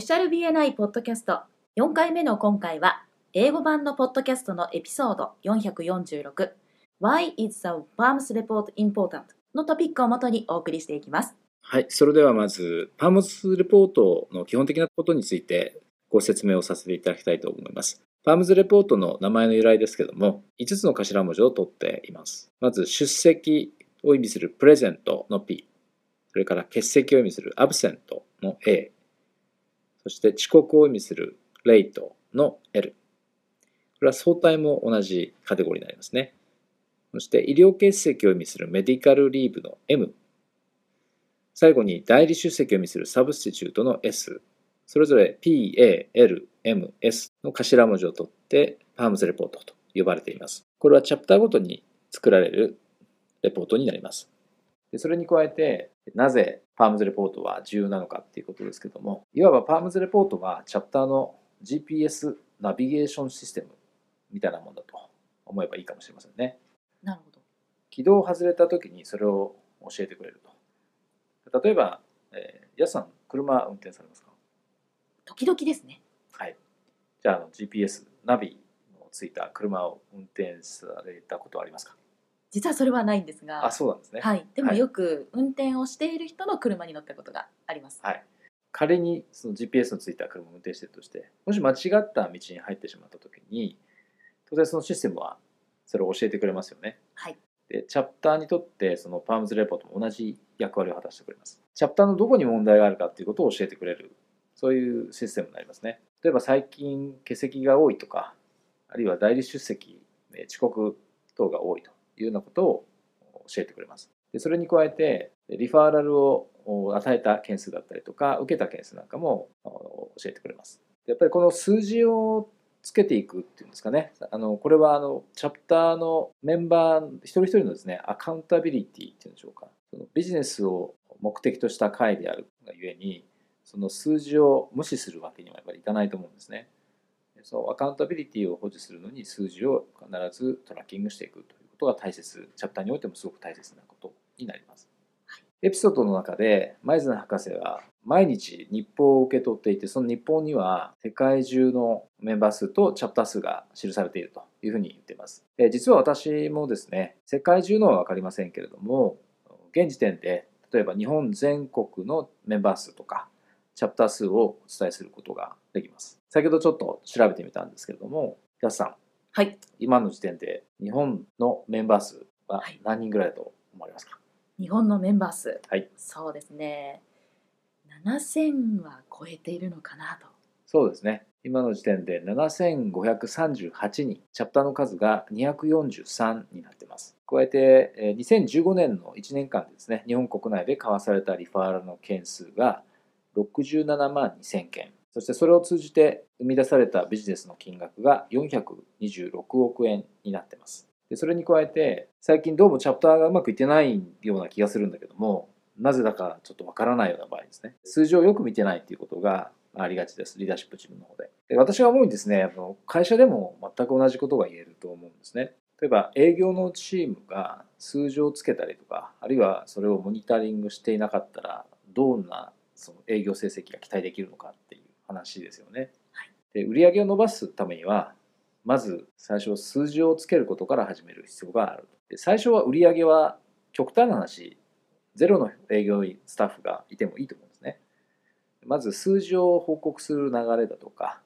フィシャル BNI ポッドキャスト4回目の今回は英語版のポッドキャストのエピソード446 Why is the Palms Report important? のトピックをもとにお送りしていきます。はい、それではまず、パームズレポートの基本的なことについてご説明をさせていただきたいと思います。パームズレポートの名前の由来ですけども、5つの頭文字を取っています。まず、出席を意味するプレゼントの P、それから欠席を意味するアブセントの A、そして遅刻を意味するレイトの L。これは相対も同じカテゴリーになりますね。そして医療欠席を意味するメディカルリーブの M。最後に代理出席を意味するサブスティチュートの S。それぞれ P, A, L, M, S の頭文字を取ってパームズレポートと呼ばれています。これはチャプターごとに作られるレポートになります。でそれに加えて、なぜパームズレポートは重要なのかっていうことですけども、いわばパームズレポートはチャプターの GPS ナビゲーションシステムみたいなもんだと思えばいいかもしれませんね。なるほど。軌道を外れた時にそれを教えてくれると。例えば、えー、やすさん、車運転されますか？時々ですね。はい。じゃあ、GPS、ナビのついた車を運転されたことはありますか？実はそれはないんですが、あ、そうなんですね。はい。でもはいよく運転をしている人の車に乗ったことがあります。はい。仮にその GPS のついた車を運転しているとして、もし間違った道に入ってしまった時に、当然そのシステムはそれを教えてくれますよね。はい。で、チャプターにとってそのパームズレポートも同じ役割を果たしてくれます。チャプターのどこに問題があるかっていうことを教えてくれる、そういうシステムになりますね。例えば最近欠席が多いとか、あるいは代理出席、えー遅刻等が多いというようなことを教えてくれます。でそれに加えて、リファーラルを与えた件数だったりとか、受けた件数なんかも教えてくれます。やっぱりこの数字をつけていくっていうんですかね。あのこれはあのチャプターのメンバー一人一人のですね、アカウンタビリティっていうんでしょうか。そのビジネスを目的とした会であるがゆえに、その数字を無視するわけにはやっぱりいかないと思うんですね。そのアカウンタビリティを保持するのに数字を必ずトラッキングしていくとことが大切、チャプターにおいてもすごく大切なことになります。エピソードの中で、マイズナ博士は毎日日報を受け取っていて、その日報には世界中のメンバー数とチャプター数が記されているというふうに言っています。で実は私もですね、世界中のは分かりませんけれども、現時点で例えば日本全国のメンバー数とか、チャプター数をお伝えすることができます。先ほどちょっと調べてみたんですけれども、ヤスさん、はい。今の時点で日本のメンバー数ははい何人ぐらいだと思われますか、日本のメンバー数。はい。そうですね。7000は超えているのかなと。そうですね。今の時点で7538人、チャプターの数が243になっています。加えて、えー2015年の1年間でですね、日本国内で交わされたリファーラルの件数が67万2000件、そしてそれを通じて生み出されたビジネスの金額が426億円になってます。でそれに加えて、最近どうもチャプターがうまくいってないような気がするんだけども、なぜだかちょっとわからないような場合ですね。数字をよく見てないっていうことがありがちです。リーダーシップチームの方で。で私が思うにですね、あの会社でも全く同じことが言えると思うんですね。例えば営業のチームが数字をつけたりとか、あるいはそれをモニタリングしていなかったら、どんなその営業成績が期待できるのかっていう話ですよね。はいで売上を伸ばすためには、まず最初数字をつけることから始める必要がある。で最初は売上は極端な話、ゼロの営業員スタッフがいてもいいと思うんですね。まず数字を報告する流れだとか、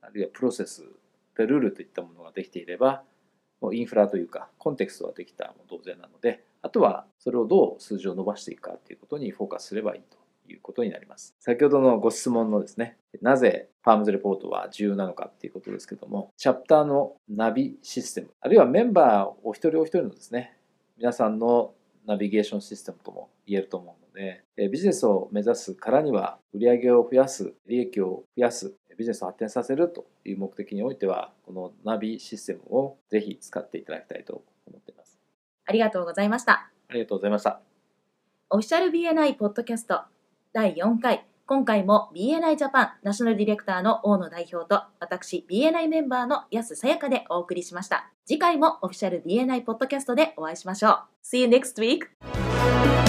あるいはプロセス、ルールといったものができていれば、もうインフラというか、コンテクストができたも同然なので、あとはそれをどう数字を伸ばしていくかということにフォーカスすればいいということになります。先ほどのご質問のですね、なぜパームズレポートは重要なのかっていうことですけども、チャプターのナビシステム、あるいはメンバーお一人お一人のですね、皆さんのナビゲーションシステムとも言えると思うので、えビジネスを目指すからには、売上を増やす、利益を増やす、ビジネスを発展させるという目的においては、このナビシステムをぜひ使っていただきたいと思っています。ありがとうございました。ありがとうございました。オフィシャル BNI ポッドキャスト第4回。今回も BNI ジャパンナショナルディレクターの大野代表と私 BNI メンバーの安さやかでお送りしました。次回もオフィシャル BNI ポッドキャストでお会いしましょう。See you next week!